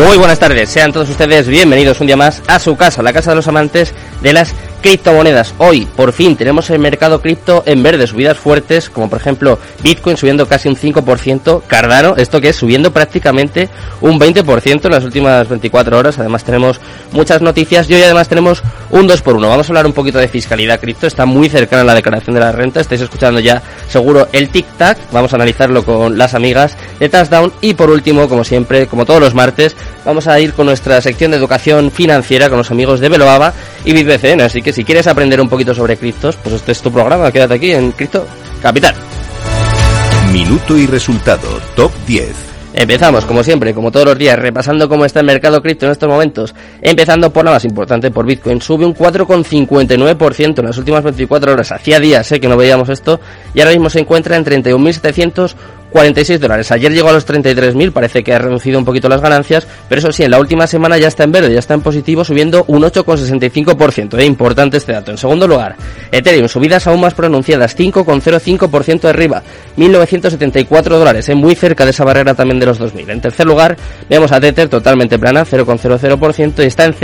Muy buenas tardes, sean todos ustedes bienvenidos un día más a su casa, la casa de los amantes de las criptomonedas. Hoy, por fin, tenemos el mercado cripto en verde, subidas fuertes, como por ejemplo Bitcoin subiendo casi un 5%, Cardano, esto que es subiendo prácticamente un 20% en las últimas 24 horas. Además tenemos muchas noticias y hoy además tenemos un 2 por 1 Vamos a hablar un poquito de fiscalidad cripto, está muy cercana a la declaración de la renta, estáis escuchando ya seguro el tic-tac, vamos a analizarlo con las amigas de Touchdown y por último, como siempre, como todos los martes, vamos a ir con nuestra sección de educación financiera con los amigos de Veloaba y BitBCN. Así que si quieres aprender un poquito sobre criptos, pues este es tu programa. Quédate aquí en Cripto Capital. Minuto y resultado, top 10. Empezamos, como siempre, como todos los días, repasando cómo está el mercado cripto en estos momentos. Empezando por la más importante, por Bitcoin. Sube un 4,59% en las últimas 24 horas. Hacía días eh, que no veíamos esto. Y ahora mismo se encuentra en 31.700 46 dólares. Ayer llegó a los 33.000, parece que ha reducido un poquito las ganancias, pero eso sí, en la última semana ya está en verde, ya está en positivo, subiendo un 8,65%. Es importante este dato. En segundo lugar, Ethereum, subidas aún más pronunciadas, 5,05% arriba, 1.974 dólares, es muy cerca de esa barrera también de los 2.000. En tercer lugar, vemos a Tether totalmente plana, 0,00% y está en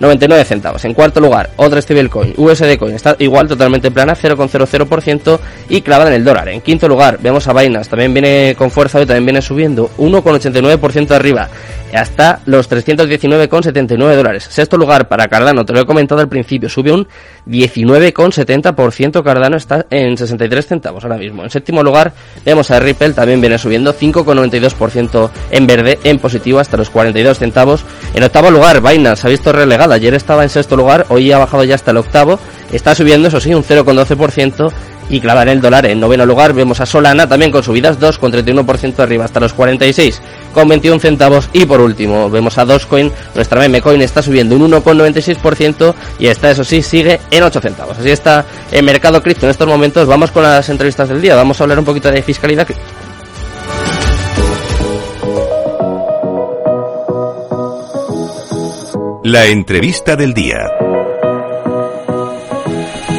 0,99 centavos. En cuarto lugar, otra stablecoin, USD Coin, está igual totalmente plana, 0,00% y clavada en el dólar. En quinto lugar, vemos a Binance también viene con fuerza y también viene subiendo 1,89% arriba hasta los 319,79 dólares. Sexto lugar para Cardano, te lo he comentado al principio, sube un 19,70%, Cardano está en 63 centavos ahora mismo. En séptimo lugar vemos a Ripple, también viene subiendo 5,92% en verde, en positivo hasta los 42 centavos. En octavo lugar, Binance ha visto relegada, ayer estaba en sexto lugar, hoy ha bajado ya hasta el octavo, está subiendo, eso sí, un 0,12% y clavar el dólar en noveno lugar. Vemos a Solana también con subidas 2,31% arriba hasta los 46 con 21 centavos. Y por último, vemos a Dogecoin, nuestra meme coin está subiendo un 1,96% y esta, eso sí, sigue en 8 centavos. Así está el mercado cripto en estos momentos. Vamos con las entrevistas del día. Vamos a hablar un poquito de fiscalidad La entrevista del día.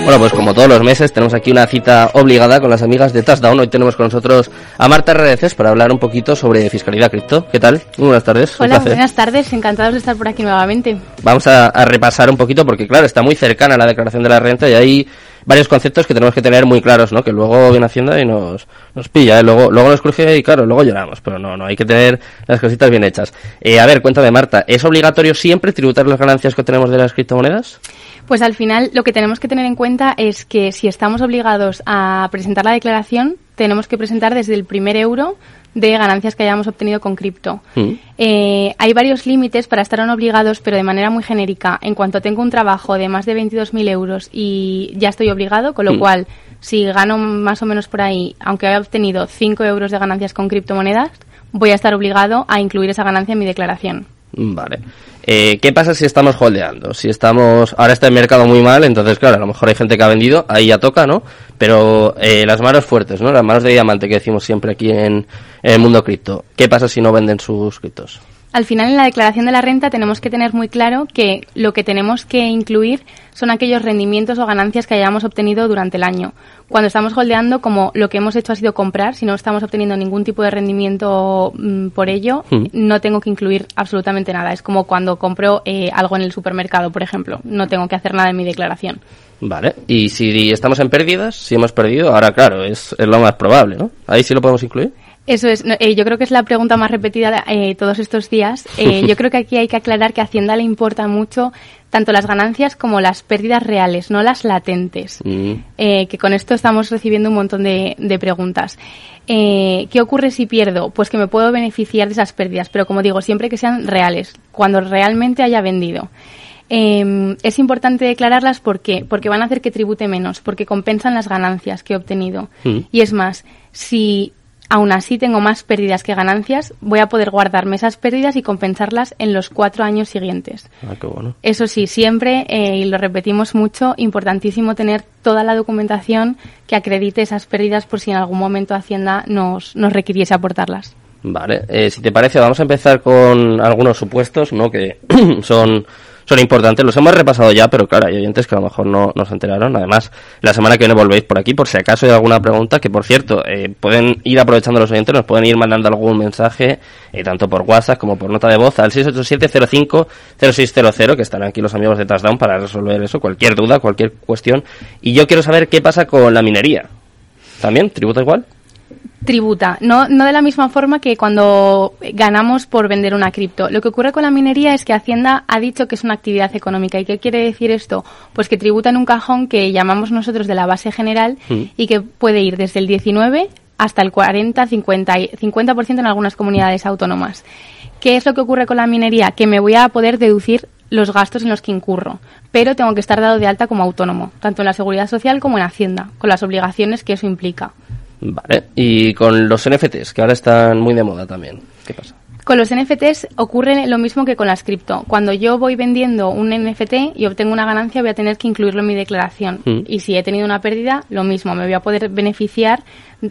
Bueno, pues como todos los meses tenemos aquí una cita obligada con las amigas de Touchdown. Hoy tenemos con nosotros a Marta Redeces para hablar un poquito sobre fiscalidad cripto. ¿Qué tal? Muy buenas tardes. Hola, buenas tardes. Encantados de estar por aquí nuevamente. Vamos a, repasar un poquito porque, claro, está muy cercana la declaración de la renta y hay varios conceptos que tenemos que tener muy claros, ¿no? Que luego viene Hacienda y nos, nos pilla, ¿eh? luego, luego nos cruje y claro, luego lloramos, pero no, no, hay que tener las cositas bien hechas. Eh, a ver, cuéntame Marta, ¿es obligatorio siempre tributar las ganancias que tenemos de las criptomonedas? Pues al final lo que tenemos que tener en cuenta es que si estamos obligados a presentar la declaración, tenemos que presentar desde el primer euro de ganancias que hayamos obtenido con cripto. Mm. Eh, hay varios límites para estar obligados, pero de manera muy genérica. En cuanto tengo un trabajo de más de 22.000 euros y ya estoy obligado, con lo mm. cual, si gano más o menos por ahí, aunque haya obtenido 5 euros de ganancias con criptomonedas, voy a estar obligado a incluir esa ganancia en mi declaración. Vale. Eh, ¿Qué pasa si estamos holdeando? Si estamos, ahora está el mercado muy mal, entonces claro, a lo mejor hay gente que ha vendido, ahí ya toca, ¿no? Pero eh, las manos fuertes, ¿no? Las manos de diamante que decimos siempre aquí en, en el mundo cripto. ¿Qué pasa si no venden sus criptos? Al final en la declaración de la renta tenemos que tener muy claro que lo que tenemos que incluir son aquellos rendimientos o ganancias que hayamos obtenido durante el año. Cuando estamos holdeando, como lo que hemos hecho ha sido comprar, si no estamos obteniendo ningún tipo de rendimiento mm, por ello, mm. no tengo que incluir absolutamente nada. Es como cuando compro eh, algo en el supermercado, por ejemplo. No tengo que hacer nada en mi declaración. Vale, y si estamos en pérdidas, si hemos perdido, ahora claro, es, es lo más probable, ¿no? Ahí sí lo podemos incluir. Eso es, eh, yo creo que es la pregunta más repetida eh, todos estos días. Eh, yo creo que aquí hay que aclarar que a Hacienda le importa mucho tanto las ganancias como las pérdidas reales, no las latentes. Mm. que con esto estamos recibiendo un montón de, de preguntas. ¿Qué ocurre si pierdo? Pues que me puedo beneficiar de esas pérdidas, pero como digo, siempre que sean reales, cuando realmente haya vendido. Em, es importante declararlas porque, porque van a hacer que tribute menos, porque compensan las ganancias que he obtenido. Mm. Y es más, si aún así tengo más pérdidas que ganancias, voy a poder guardarme esas pérdidas y compensarlas en los cuatro años siguientes. Ah, qué bueno. Eso sí, siempre, eh, y lo repetimos mucho, importantísimo tener toda la documentación que acredite esas pérdidas por si en algún momento Hacienda nos, nos requiriese aportarlas. Vale, eh, si te parece, vamos a empezar con algunos supuestos, ¿no? Que son son importantes. Los hemos repasado ya, pero claro, hay oyentes que a lo mejor no, no se enteraron. Además, la semana que viene volvéis por aquí, por si acaso hay alguna pregunta, que por cierto, eh, pueden ir aprovechando los oyentes, nos pueden ir mandando algún mensaje, eh, tanto por WhatsApp como por nota de voz, al 687-05-0600, que estarán aquí los amigos de Touchdown para resolver eso, cualquier duda, cualquier cuestión. Y yo quiero saber qué pasa con la minería. ¿También? ¿Tributa igual? Tributa, no, no de la misma forma que cuando ganamos por vender una cripto. Lo que ocurre con la minería es que Hacienda ha dicho que es una actividad económica. ¿Y qué quiere decir esto? Pues que tributa en un cajón que llamamos nosotros de la base general Mm. y que puede ir desde el 19 hasta el 40, 50, y- 50% en algunas comunidades autónomas. ¿Qué es lo que ocurre con la minería? Que me voy a poder deducir los gastos en los que incurro, pero tengo que estar dado de alta como autónomo, tanto en la seguridad social como en Hacienda, con las obligaciones que eso implica. Vale. Y con los NFTs, que ahora están muy de moda también. ¿Qué pasa? Con los NFTs ocurre lo mismo que con las cripto. Cuando yo voy vendiendo un NFT y obtengo una ganancia, voy a tener que incluirlo en mi declaración. Mm. Y si he tenido una pérdida, lo mismo, me voy a poder beneficiar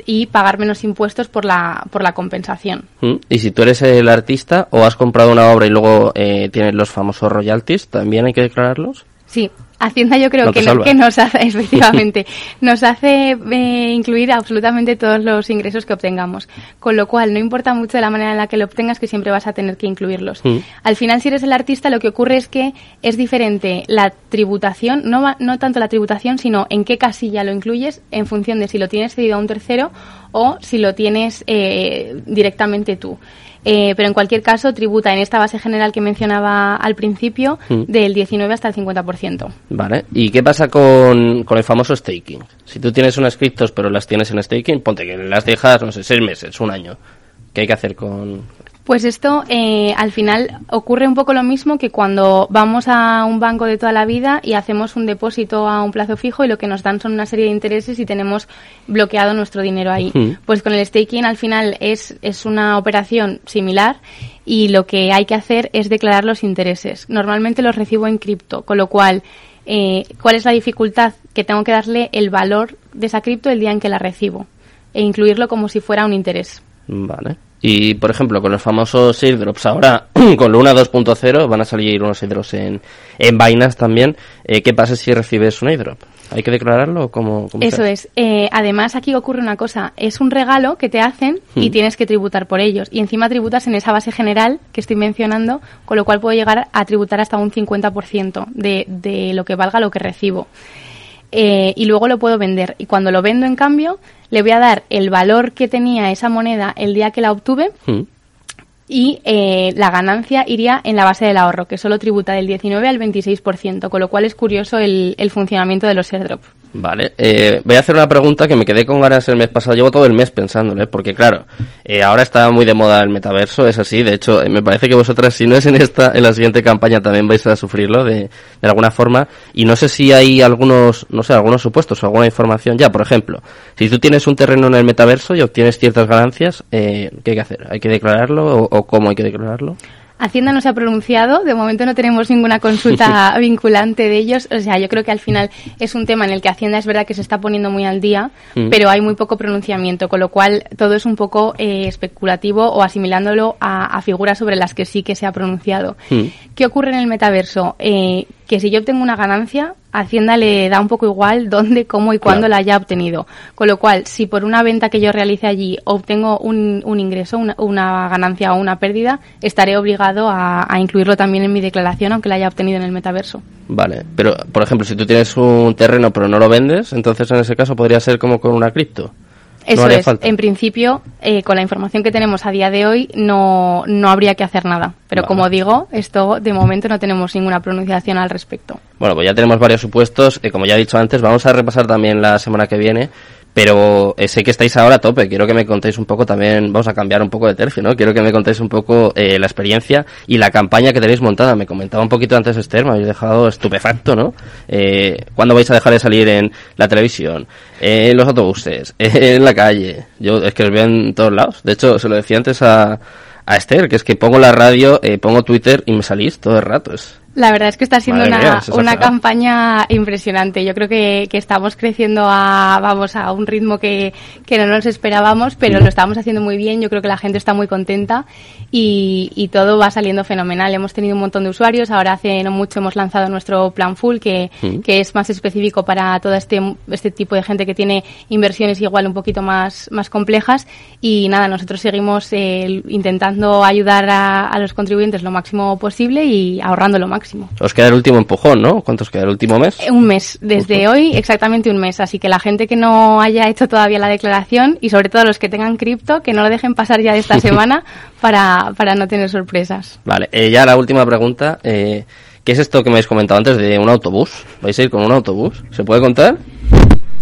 y pagar menos impuestos por la, por la compensación. ¿Mm? Y si tú eres el artista o has comprado una obra y luego eh, tienes los famosos royalties, ¿también hay que declararlos? Sí, Hacienda yo creo No que, no- salva. que nos hace, efectivamente, nos hace eh, incluir absolutamente todos los ingresos que obtengamos. Con lo cual, no importa mucho de la manera en la que lo obtengas, que siempre vas a tener que incluirlos. Mm. Al final, si eres el artista, lo que ocurre es que es diferente la tributación, no, no tanto la tributación, sino en qué casilla lo incluyes en función de si lo tienes cedido a un tercero o si lo tienes eh, directamente tú. Eh, pero en cualquier caso, tributa en esta base general que mencionaba al principio Mm. del 19 hasta el 50%. Vale. ¿Y qué pasa con, con el famoso staking? Si tú tienes unas criptos pero las tienes en staking, ponte que las dejas, no sé, seis meses, un año. ¿Qué hay que hacer con...? Pues esto eh, al final ocurre un poco lo mismo que cuando vamos a un banco de toda la vida y hacemos un depósito a un plazo fijo y lo que nos dan son una serie de intereses y tenemos bloqueado nuestro dinero ahí. Mm. Pues con el staking al final es, es una operación similar y lo que hay que hacer es declarar los intereses. Normalmente los recibo en cripto, con lo cual, eh, ¿cuál es la dificultad? Que tengo que darle el valor de esa cripto el día en que la recibo e incluirlo como si fuera un interés. Vale. Y, por ejemplo, con los famosos airdrops, ahora con Luna 2.0 van a salir unos airdrops en, en Binance también. Eh, ¿Qué pasa si recibes un airdrop? ¿Hay que declararlo o cómo, cómo se Eso es. Eh, además, aquí ocurre una cosa. Es un regalo que te hacen y Mm. tienes que tributar por ellos. Y encima tributas en esa base general que estoy mencionando, con lo cual puedo llegar a tributar hasta un 50% de, de lo que valga lo que recibo. Eh, y luego lo puedo vender. Y cuando lo vendo, en cambio, le voy a dar el valor que tenía esa moneda el día que la obtuve Mm. y eh, la ganancia iría en la base del ahorro, que solo tributa del 19 al 26%, con lo cual es curioso el, el funcionamiento de los airdrops. Vale, eh, voy a hacer una pregunta que me quedé con ganas el mes pasado. Llevo todo el mes pensándolo, ¿eh? porque claro, eh, ahora está muy de moda el metaverso, es así. De hecho, eh, me parece que vosotras, si no es en esta, en la siguiente campaña también vais a sufrirlo de, de alguna forma. Y no sé si hay algunos, no sé, algunos supuestos o alguna información ya. Por ejemplo, si tú tienes un terreno en el metaverso y obtienes ciertas ganancias, eh, ¿qué hay que hacer? ¿Hay que declararlo o, o cómo hay que declararlo? Hacienda no se ha pronunciado, de momento no tenemos ninguna consulta vinculante de ellos, o sea, yo creo que al final es un tema en el que Hacienda es verdad que se está poniendo muy al día, Mm. pero hay muy poco pronunciamiento, con lo cual todo es un poco eh, especulativo o asimilándolo a, a figuras sobre las que sí que se ha pronunciado. Mm. ¿Qué ocurre en el metaverso? Eh, que si yo obtengo una ganancia, Hacienda le da un poco igual dónde, cómo y cuándo Claro. la haya obtenido. Con lo cual, si por una venta que yo realice allí obtengo un, un ingreso, una, una ganancia o una pérdida, estaré obligado a, a incluirlo también en mi declaración, aunque la haya obtenido en el metaverso. Vale, pero por ejemplo, si tú tienes un terreno pero no lo vendes, entonces en ese caso podría ser como con una cripto. Eso no haría es. falta. En principio, eh, con la información que tenemos a día de hoy, no, no habría que hacer nada. Pero Vale. como digo, esto de momento no tenemos ninguna pronunciación al respecto. Bueno, pues ya tenemos varios supuestos. eh, como ya he dicho antes, vamos a repasar también la semana que viene. Pero sé que estáis ahora a tope. Quiero que me contéis un poco también, vamos a cambiar un poco de tercio, ¿no? Quiero que me contéis un poco la experiencia y la campaña que tenéis montada. Me comentaba un poquito antes Esther, me habéis dejado estupefacto, ¿no? ¿Cuándo vais a dejar de salir en la televisión, en los autobuses, en la calle? Yo es que os veo en todos lados. De hecho, se lo decía antes a, a Esther, que es que pongo la radio, pongo Twitter y me salís todo el rato. Es, la verdad es que está siendo una, una campaña impresionante. Yo creo que, que, estamos creciendo a, vamos, a un ritmo que, que no nos esperábamos, pero lo estamos haciendo muy bien. Yo creo que la gente está muy contenta y, y, todo va saliendo fenomenal. Hemos tenido un montón de usuarios. Ahora hace no mucho hemos lanzado nuestro plan full, que, que es más específico para todo este, este tipo de gente que tiene inversiones igual un poquito más, más complejas. Y nada, nosotros seguimos eh, intentando ayudar a, a los contribuyentes lo máximo posible y ahorrando lo máximo. Os queda el último empujón, ¿no? ¿Cuántos queda el último mes? Eh, un mes, desde hoy exactamente un mes. Así que la gente que no haya hecho todavía la declaración y sobre todo los que tengan cripto, que no lo dejen pasar ya de esta semana para, para no tener sorpresas. Vale, eh, ya la última pregunta. Eh, ¿Qué es esto que me habéis comentado antes de un autobús? ¿Vais a ir con un autobús? ¿Se puede contar?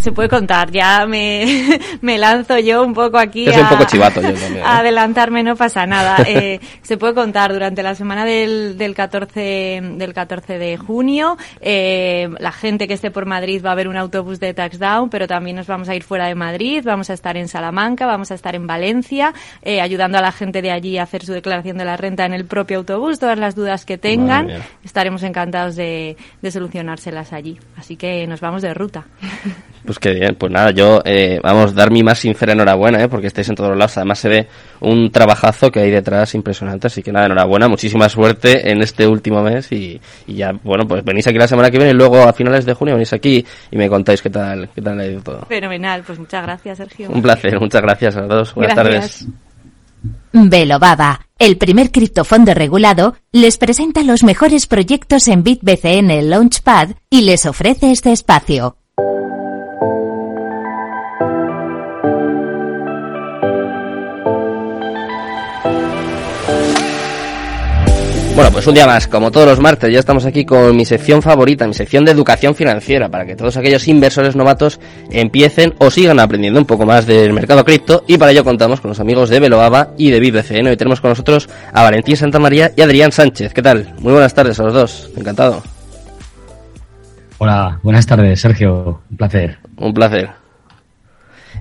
Se puede contar. Ya me, me lanzo yo un poco aquí. a, un poco chivato yo también. ¿eh? adelantarme no pasa nada. Eh, se puede contar durante la semana del, del 14 del 14 de junio. Eh, la gente que esté por Madrid va a ver un autobús de Taxdown, pero también nos vamos a ir fuera de Madrid. Vamos a estar en Salamanca, vamos a estar en Valencia, eh, ayudando a la gente de allí a hacer su declaración de la renta en el propio autobús. Todas las dudas que tengan, estaremos encantados de, de solucionárselas allí. Así que nos vamos de ruta. Pues qué bien, pues nada, yo, eh, vamos, dar mi más sincera enhorabuena, ¿eh? porque estáis en todos los lados. Además se ve un trabajazo que hay detrás impresionante, así que nada, enhorabuena, muchísima suerte en este último mes y, ya, bueno, pues venís aquí la semana que viene y luego a finales de junio venís aquí y me contáis qué tal, qué tal ha ido todo. Fenomenal, pues muchas gracias, Sergio. Un placer, muchas gracias a todos. Buenas tardes. Baba, el primer criptofondo regulado, les presenta los mejores proyectos en BitBCN Launchpad y les ofrece este espacio. Bueno, pues un día más, como todos los martes, ya estamos aquí con mi sección favorita, mi sección de educación financiera, para que todos aquellos inversores novatos empiecen o sigan aprendiendo un poco más del mercado cripto y para ello contamos con los amigos de Veloaba y de BitBCN. Hoy tenemos con nosotros a Valentín Santamaría y Adrián Sánchez. ¿Qué tal? Muy buenas tardes a los dos, encantado. Hola, buenas tardes, Sergio. Un placer. Un placer.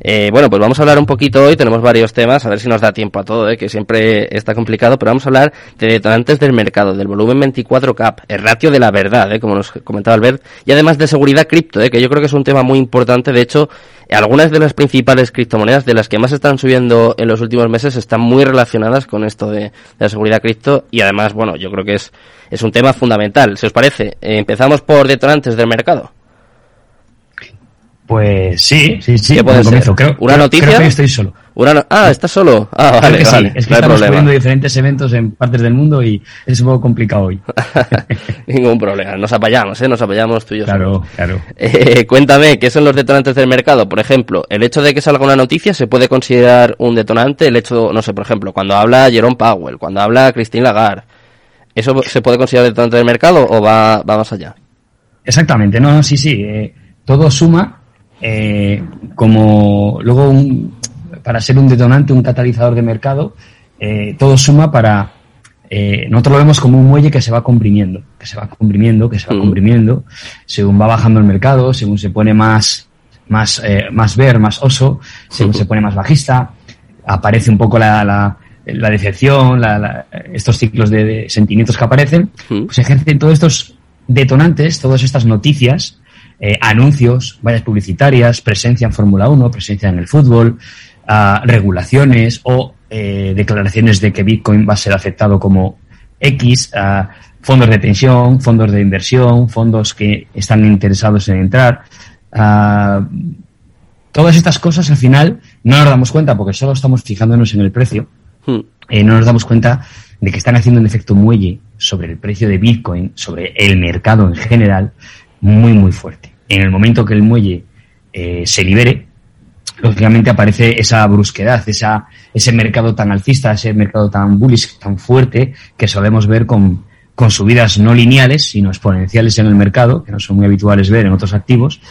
Eh, bueno, pues vamos a hablar un poquito hoy, tenemos varios temas, a ver si nos da tiempo a todo, eh, que siempre está complicado, pero vamos a hablar de detonantes del mercado, del volumen 24 cap, el ratio de la verdad, eh, como nos comentaba Albert, y además de seguridad cripto, eh, que yo creo que es un tema muy importante, de hecho, algunas de las principales criptomonedas de las que más están subiendo en los últimos meses están muy relacionadas con esto de, la seguridad cripto y además, bueno, yo creo que es, es un tema fundamental. Si os parece, eh, empezamos por detonantes del mercado. Pues sí, sí, sí. ¿Qué puede ser? Creo, ¿Una noticia? Creo que estoy solo. Una ah, ¿estás solo? Ah, vale, que vale. Sí. Es que no estamos cubriendo diferentes eventos en partes del mundo y es un poco complicado hoy. Ningún problema. Nos apoyamos, ¿eh? Nos apoyamos tú y yo. Claro, claro. Eh, cuéntame, ¿qué son los detonantes del mercado? Por ejemplo, el hecho de que salga una noticia se puede considerar un detonante. El hecho, no sé, por ejemplo, cuando habla Jerome Powell, cuando habla Christine Lagarde, ¿eso se puede considerar detonante del mercado o va, va más allá? Exactamente, no, no, sí, sí. Eh, todo suma eh, como luego un, para ser un detonante, un catalizador de mercado, eh, todo suma para... Eh, nosotros lo vemos como un muelle que se va comprimiendo, que se va comprimiendo, que se va mm. comprimiendo, según va bajando el mercado, según se pone más, más, eh, más ver, más oso, según se pone más bajista, aparece un poco la, la, la decepción, la, la, estos ciclos de, de, sentimientos que aparecen, mm. pues ejercen todos estos detonantes, todas estas noticias, eh, anuncios, vallas publicitarias, presencia en Fórmula 1, presencia en el fútbol, uh, regulaciones o eh, declaraciones de que Bitcoin va a ser aceptado como X, uh, fondos de pensión, fondos de inversión, fondos que están interesados en entrar. Uh, todas estas cosas al final no nos damos cuenta porque solo estamos fijándonos en el precio. Hmm. Eh, no nos damos cuenta de que están haciendo un efecto muelle sobre el precio de Bitcoin, sobre el mercado en general, muy, muy fuerte en el momento que el muelle eh, se libere, lógicamente aparece esa brusquedad, esa, ese mercado tan alcista, ese mercado tan bullish, tan fuerte, que solemos ver con, con subidas no lineales, sino exponenciales en el mercado, que no son muy habituales ver en otros activos,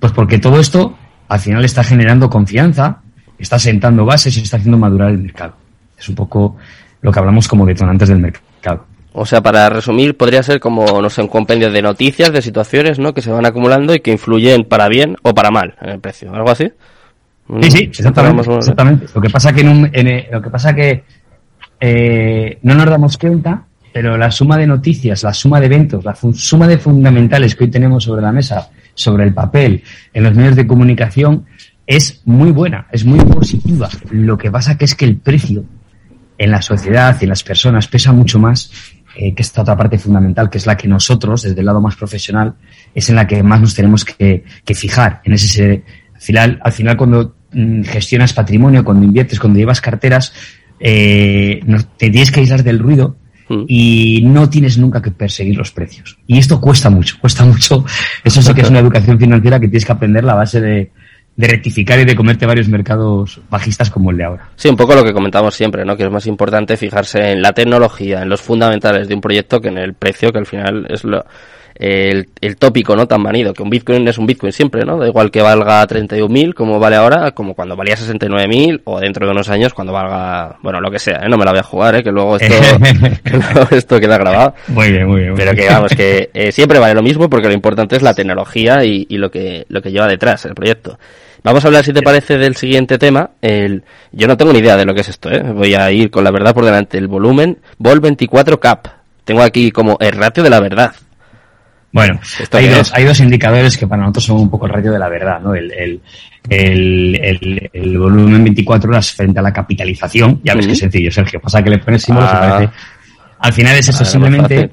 pues porque todo esto al final está generando confianza, está sentando bases y está haciendo madurar el mercado. Es un poco lo que hablamos como detonantes del mercado. O sea, para resumir, podría ser como, no sé, un compendio de noticias, de situaciones, ¿no? Que se van acumulando y que influyen para bien o para mal en el precio. ¿Algo así? Sí, sí, exactamente. exactamente. Lo que pasa que, en lo que, pasa que eh, no nos damos cuenta, pero la suma de noticias, la suma de eventos, la suma de fundamentales que hoy tenemos sobre la mesa, sobre el papel, en los medios de comunicación, es muy buena, es muy positiva. Lo que pasa que es que el precio en la sociedad y en las personas pesa mucho más eh, que esta otra parte fundamental, que es la que nosotros, desde el lado más profesional, es en la que más nos tenemos que, fijar. En ese, al final, al final cuando mm, gestionas patrimonio, cuando inviertes, cuando llevas carteras, eh, te tienes que aislar del ruido mm. y no tienes nunca que perseguir los precios. Y esto cuesta mucho, cuesta mucho. Eso sí que es una educación financiera que tienes que aprender la base de, de rectificar y de comerte varios mercados bajistas como el de ahora. Sí, un poco lo que comentamos siempre, ¿no? Que es más importante fijarse en la tecnología, en los fundamentales de un proyecto que en el precio, que al final es lo, el, el tópico, ¿no? Tan manido, que un Bitcoin es un Bitcoin siempre, ¿no? Da igual que valga 31.000 como vale ahora, como cuando valía 69.000 o dentro de unos años cuando valga, bueno, lo que sea, ¿eh? No me la voy a jugar, ¿eh? Que luego esto, esto queda grabado. Muy bien, muy bien. Pero que vamos, que eh, siempre vale lo mismo porque lo importante es la tecnología y, y lo que, lo que lleva detrás el proyecto. Vamos a hablar, si te parece, del siguiente tema. El, yo no tengo ni idea de lo que es esto, ¿eh? Voy a ir con la verdad por delante. El volumen Vol 24 Cap. Tengo aquí como el ratio de la verdad. Bueno, hay dos, hay dos indicadores que para nosotros son un poco el ratio de la verdad, ¿no? El, el, el, el, volumen 24 horas frente a la capitalización. Ya ves que es sencillo, Sergio. Pasa que le pones símbolos ah. parece... Al final es eso, simplemente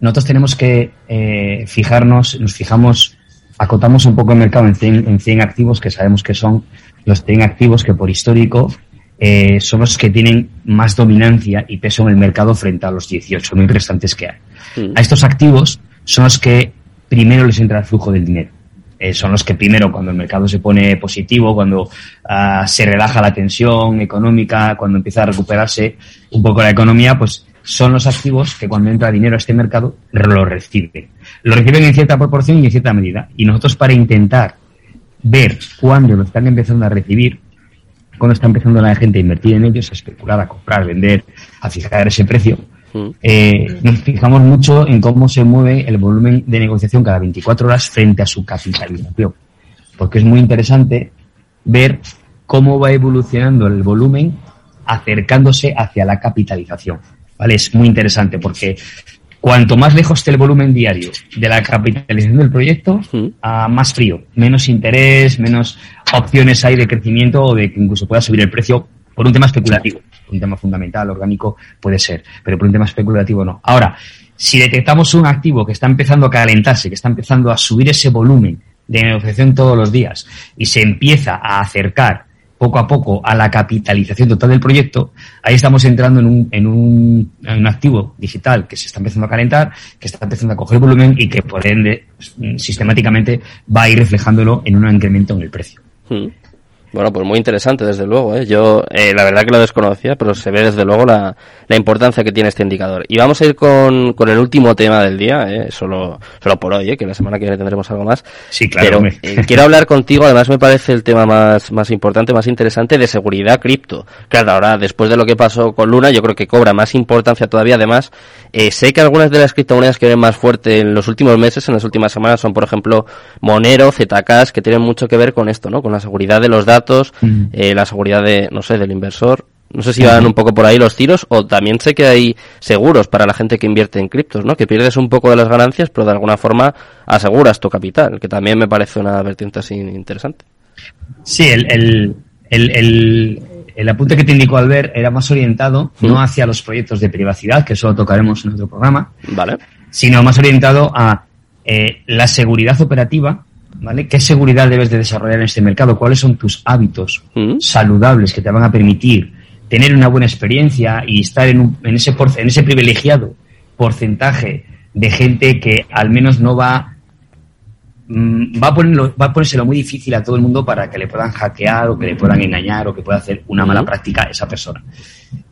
nosotros tenemos que eh, fijarnos, nos fijamos acotamos un poco el mercado en 100, en 100 activos que sabemos que son los 100 activos que por histórico eh, son los que tienen más dominancia y peso en el mercado frente a los 18.000 restantes que hay. Mm. A estos activos son los que primero les entra el flujo del dinero. Eh, son los que primero, cuando el mercado se pone positivo, cuando uh, se relaja la tensión económica, cuando empieza a recuperarse un poco la economía, pues son los activos que cuando entra dinero a este mercado lo reciben. Lo reciben en cierta proporción y en cierta medida. Y nosotros para intentar ver cuándo lo están empezando a recibir, cuándo está empezando la gente a invertir en ellos, a especular, a comprar, a vender, a fijar ese precio, mm. eh, nos fijamos mucho en cómo se mueve el volumen de negociación cada 24 horas frente a su capitalización. Porque es muy interesante ver cómo va evolucionando el volumen acercándose hacia la capitalización. ¿Vale? Es muy interesante porque cuanto más lejos esté el volumen diario de la capitalización del proyecto, a más frío, menos interés, menos opciones hay de crecimiento o de que incluso pueda subir el precio por un tema especulativo. Un tema fundamental, orgánico, puede ser, pero por un tema especulativo no. Ahora, si detectamos un activo que está empezando a calentarse, que está empezando a subir ese volumen de negociación todos los días y se empieza a acercar poco a poco a la capitalización total del proyecto, ahí estamos entrando en un, en un, en un activo digital que se está empezando a calentar, que está empezando a coger volumen y que por ende sistemáticamente va a ir reflejándolo en un incremento en el precio. Bueno, pues muy interesante, desde luego. ¿eh? Yo, eh, la verdad que lo desconocía, pero se ve desde luego la, la importancia que tiene este indicador. Y vamos a ir con, con el último tema del día, ¿eh? solo, solo por hoy, ¿eh? que la semana que viene tendremos algo más. Sí, claro. Pero eh, quiero hablar contigo, además me parece el tema más, más importante, más interesante de seguridad cripto. Claro, ahora, después de lo que pasó con Luna, yo creo que cobra más importancia todavía. Además, eh, sé que algunas de las criptomonedas que ven más fuerte en los últimos meses, en las últimas semanas, son, por ejemplo, Monero, ZK, que tienen mucho que ver con esto, ¿no? Con la seguridad de los datos eh, la seguridad de, no sé, del inversor. No sé si van un poco por ahí los tiros o también sé que hay seguros para la gente que invierte en criptos, ¿no? Que pierdes un poco de las ganancias, pero de alguna forma aseguras tu capital, que también me parece una vertiente así interesante. Sí, el, el, el, el, apunte que te indicó Albert era más orientado no hacia los proyectos de privacidad, que eso lo tocaremos en otro programa, vale. sino más orientado a eh, la seguridad operativa ¿vale? ¿Qué seguridad debes de desarrollar en este mercado? ¿Cuáles son tus hábitos mm. saludables que te van a permitir tener una buena experiencia y estar en, en, ese, en ese privilegiado porcentaje de gente que al menos no va mm, va a, ponerlo, va a ponérselo muy difícil a todo el mundo para que le puedan hackear o que le puedan engañar o que pueda hacer una mala mm. práctica a esa persona.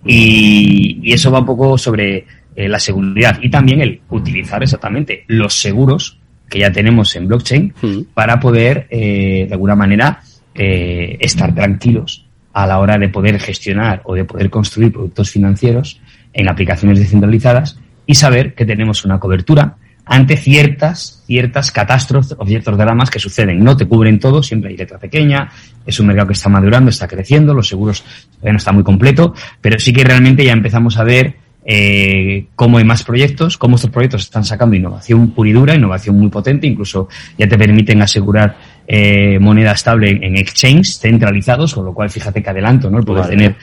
Y, y eso va un poco sobre eh, la seguridad y también el utilizar exactamente los seguros que ya tenemos en blockchain para poder, eh, de alguna manera, eh, estar tranquilos a la hora de poder gestionar o de poder construir productos financieros en aplicaciones descentralizadas y saber que tenemos una cobertura ante ciertas, ciertas catástrofes o ciertos dramas que suceden. No te cubren todo, siempre hay letra pequeña, es un mercado que está madurando, está creciendo, los seguros todavía no está muy completo, pero sí que realmente ya empezamos a ver eh, cómo hay más proyectos, cómo estos proyectos están sacando innovación pura y dura, innovación muy potente, incluso ya te permiten asegurar eh, moneda estable en, exchange centralizados, con lo cual fíjate que adelanto, ¿no? El poder tener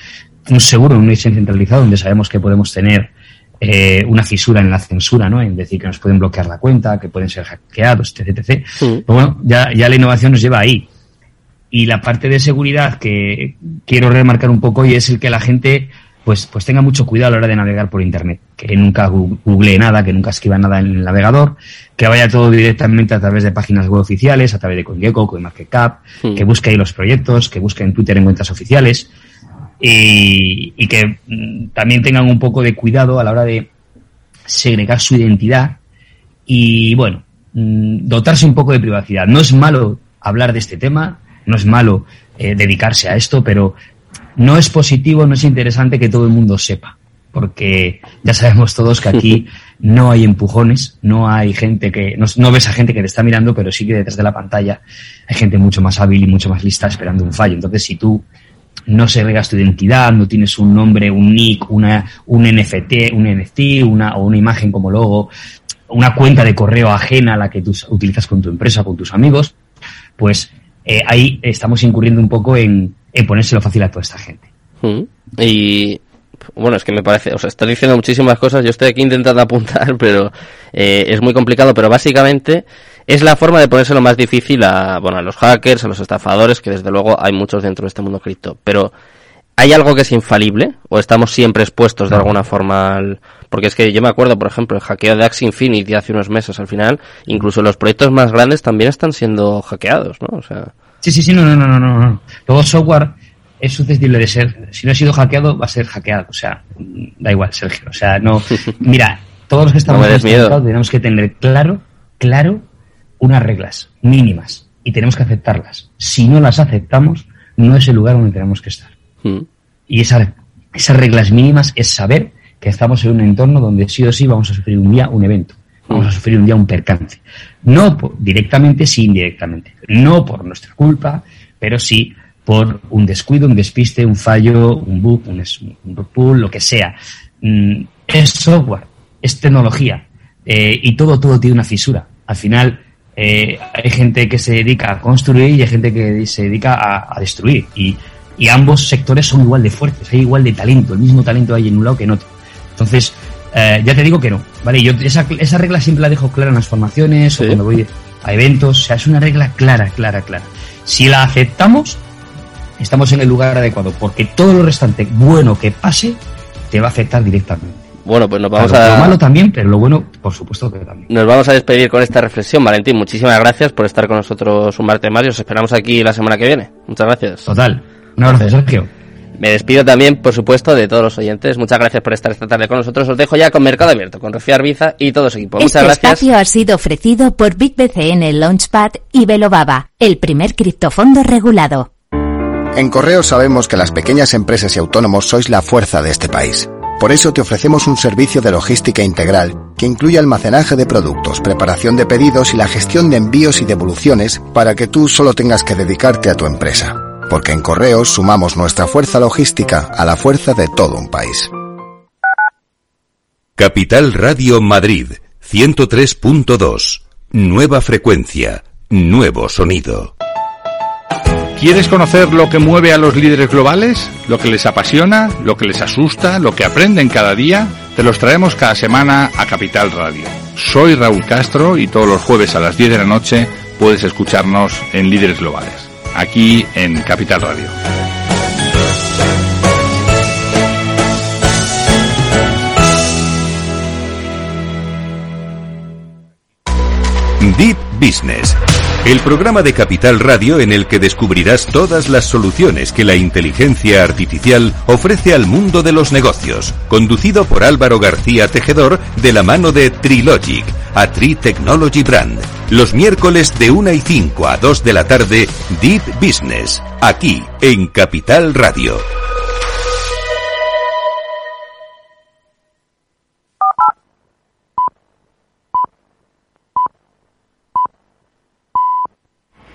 un seguro en un exchange centralizado donde sabemos que podemos tener eh, una fisura en la censura, ¿no? En decir que nos pueden bloquear la cuenta, que pueden ser hackeados, etc. etc. bueno, ya, ya la innovación nos lleva ahí. Y la parte de seguridad que quiero remarcar un poco y es el que la gente pues, pues tenga mucho cuidado a la hora de navegar por Internet, que nunca google nada, que nunca escriba nada en el navegador, que vaya todo directamente a través de páginas web oficiales, a través de CoinGecko, CoinMarketCap, hmm. que busque ahí los proyectos, que busque en Twitter en cuentas oficiales y, y que mm, también tengan un poco de cuidado a la hora de segregar su identidad y, bueno, mm, dotarse un poco de privacidad. No es malo hablar de este tema, no es malo eh, dedicarse a esto, pero no es positivo, no es interesante que todo el mundo sepa, porque ya sabemos todos que aquí no hay empujones, no hay gente que, no, ves a gente que te está mirando, pero sí que detrás de la pantalla hay gente mucho más hábil y mucho más lista esperando un fallo. Entonces, si tú no segregas tu identidad, no tienes un nombre, un nick, una, un NFT, un NFT, una, o una imagen como logo, una cuenta de correo ajena a la que tú utilizas con tu empresa, con tus amigos, pues eh, ahí estamos incurriendo un poco en, ponérselo fácil a toda esta gente. Mm. Y bueno, es que me parece, o sea, estás diciendo muchísimas cosas, yo estoy aquí intentando apuntar, pero eh, es muy complicado, pero básicamente es la forma de ponérselo más difícil a, bueno, a los hackers, a los estafadores, que desde luego hay muchos dentro de este mundo cripto, pero ¿hay algo que es infalible? ¿O estamos siempre expuestos de alguna forma al... Porque es que yo me acuerdo, por ejemplo, el hackeo de Axie Infinity hace unos meses al final, incluso los proyectos más grandes también están siendo hackeados, ¿no? O sea... Sí, sí, sí, no, no, no, no, no. Luego software es susceptible de ser, si no ha sido hackeado, va a ser hackeado. O sea, da igual, Sergio. O sea, no. Mira, todos los que estamos en este mercado tenemos que tener claro, claro, unas reglas mínimas y tenemos que aceptarlas. Si no las aceptamos, no es el lugar donde tenemos que estar. Hmm. Y esa, esas reglas mínimas es saber que estamos en un entorno donde sí o sí vamos a sufrir un día un evento vamos a sufrir un día un percance. No directamente, sí indirectamente. No por nuestra culpa, pero sí por un descuido, un despiste, un fallo, un bug, un, un pool, lo que sea. Mm, es software, es tecnología eh, y todo, todo tiene una fisura. Al final eh, hay gente que se dedica a construir y hay gente que se dedica a, destruir. Y, y ambos sectores son igual de fuertes, hay igual de talento, el mismo talento hay en un lado que en otro. Entonces, eh, ya te digo que no, ¿vale? Yo esa, esa regla siempre la dejo clara en las formaciones o cuando voy a eventos, o sea, es una regla clara, clara, clara. Si la aceptamos, estamos en el lugar adecuado, porque todo lo restante bueno que pase te va a afectar directamente. Bueno, pues nos vamos a... Lo malo también, pero lo bueno, por supuesto que también. Nos vamos a despedir con esta reflexión. Valentín, muchísimas gracias por estar con nosotros un martes más y os esperamos aquí la semana que viene. Muchas gracias. Total. Un abrazo, Sergio. Me despido también, por supuesto, de todos los oyentes. Muchas gracias por estar esta tarde con nosotros. Os dejo ya con Mercado Abierto, con Rocío Arbiza y todo su equipo. Muchas este gracias. espacio ha sido ofrecido por BitBCN Launchpad y Velobaba, el primer criptofondo regulado. En Correo sabemos que las pequeñas empresas y autónomos sois la fuerza de este país. Por eso te ofrecemos un servicio de logística integral que incluye almacenaje de productos, preparación de pedidos y la gestión de envíos y devoluciones para que tú solo tengas que dedicarte a tu empresa porque en Correos sumamos nuestra fuerza logística a la fuerza de todo un país. Capital Radio Madrid, 103.2. Nueva frecuencia, nuevo sonido. ¿Quieres conocer lo que mueve a los líderes globales? ¿Lo que les apasiona? ¿Lo que les asusta? ¿Lo que aprenden cada día? Te los traemos cada semana a Capital Radio. Soy Raúl Castro y todos los jueves a las 10 de la noche puedes escucharnos en Líderes Globales aquí en Capital Radio. Deep Business el programa de Capital Radio en el que descubrirás todas las soluciones que la inteligencia artificial ofrece al mundo de los negocios, conducido por Álvaro García Tejedor de la mano de Trilogic, a Technology Brand. Los miércoles de 1 y 5 a 2 de la tarde, Deep Business, aquí en Capital Radio.